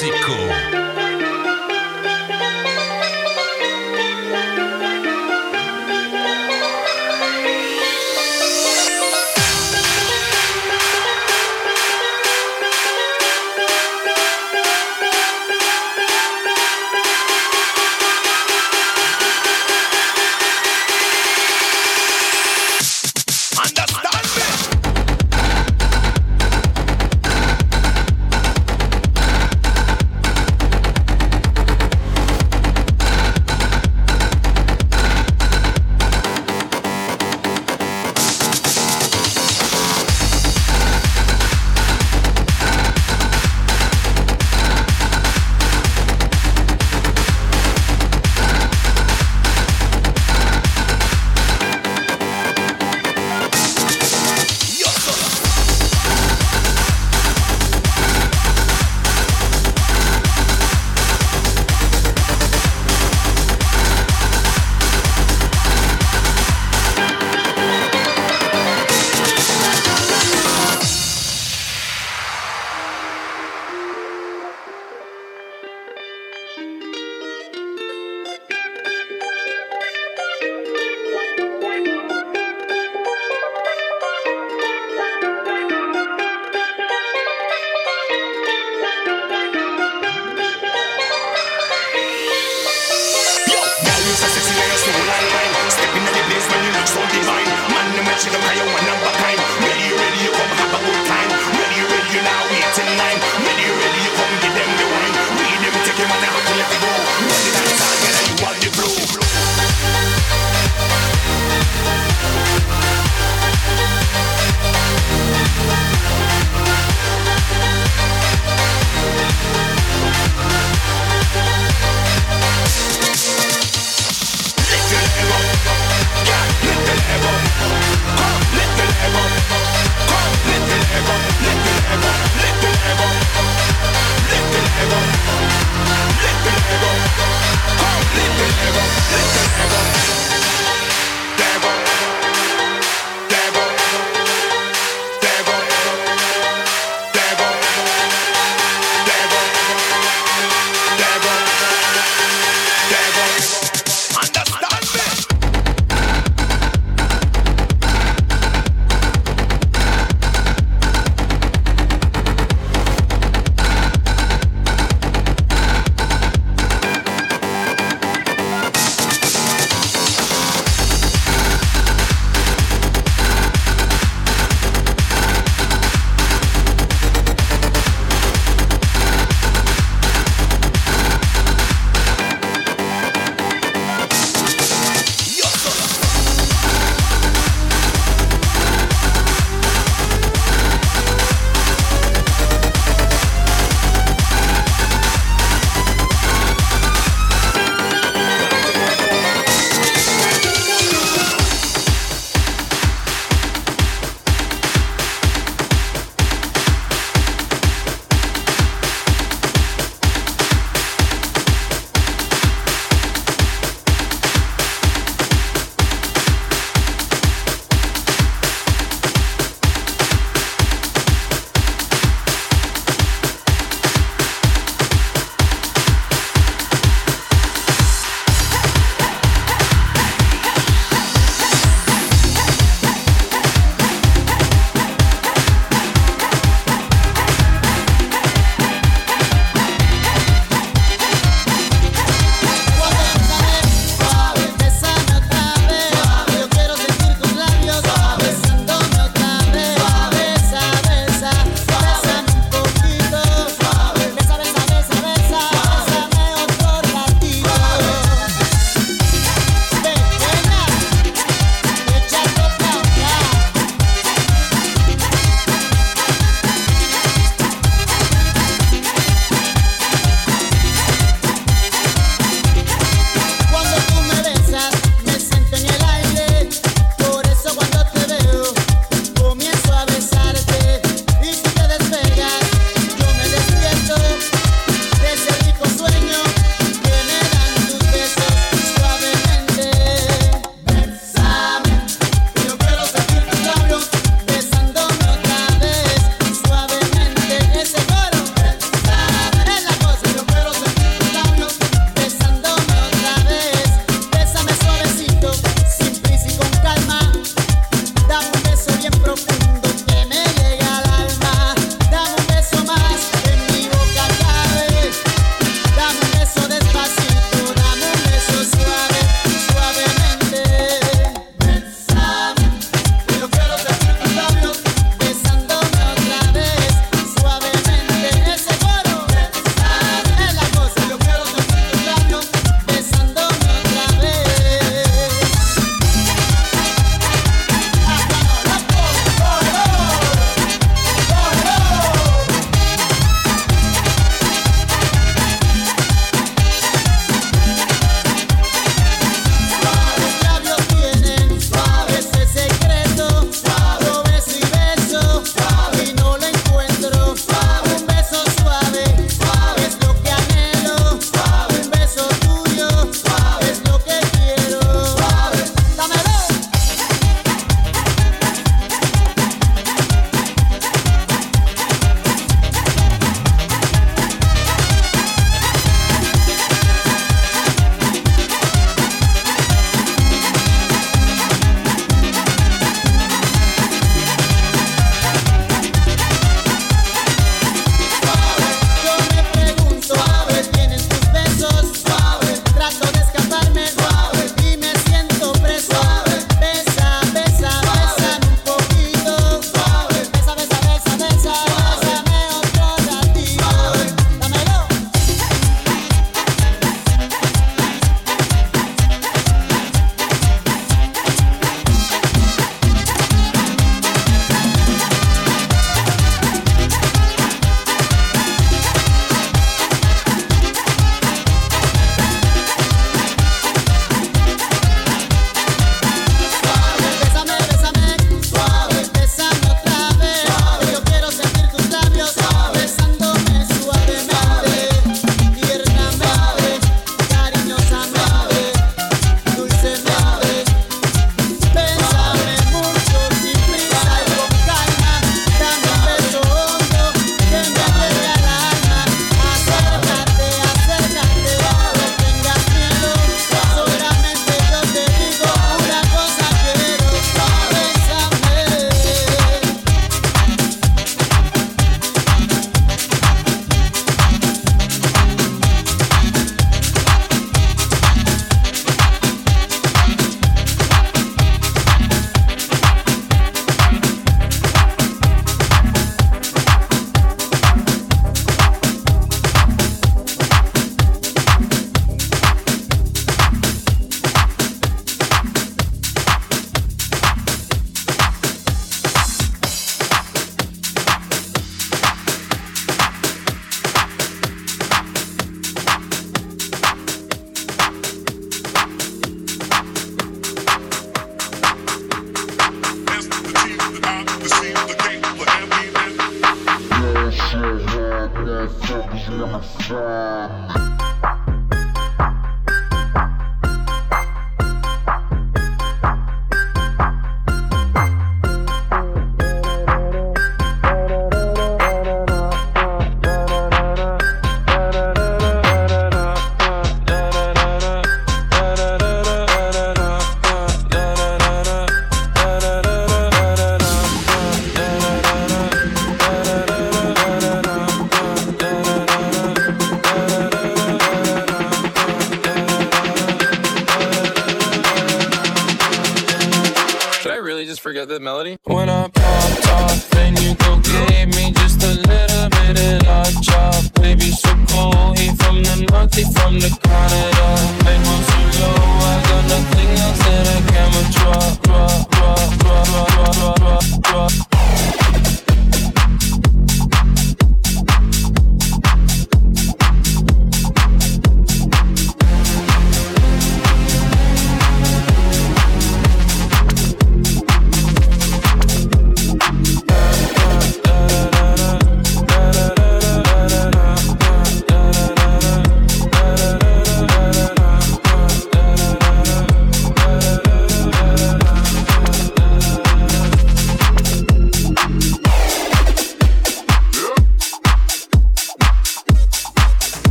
Cool.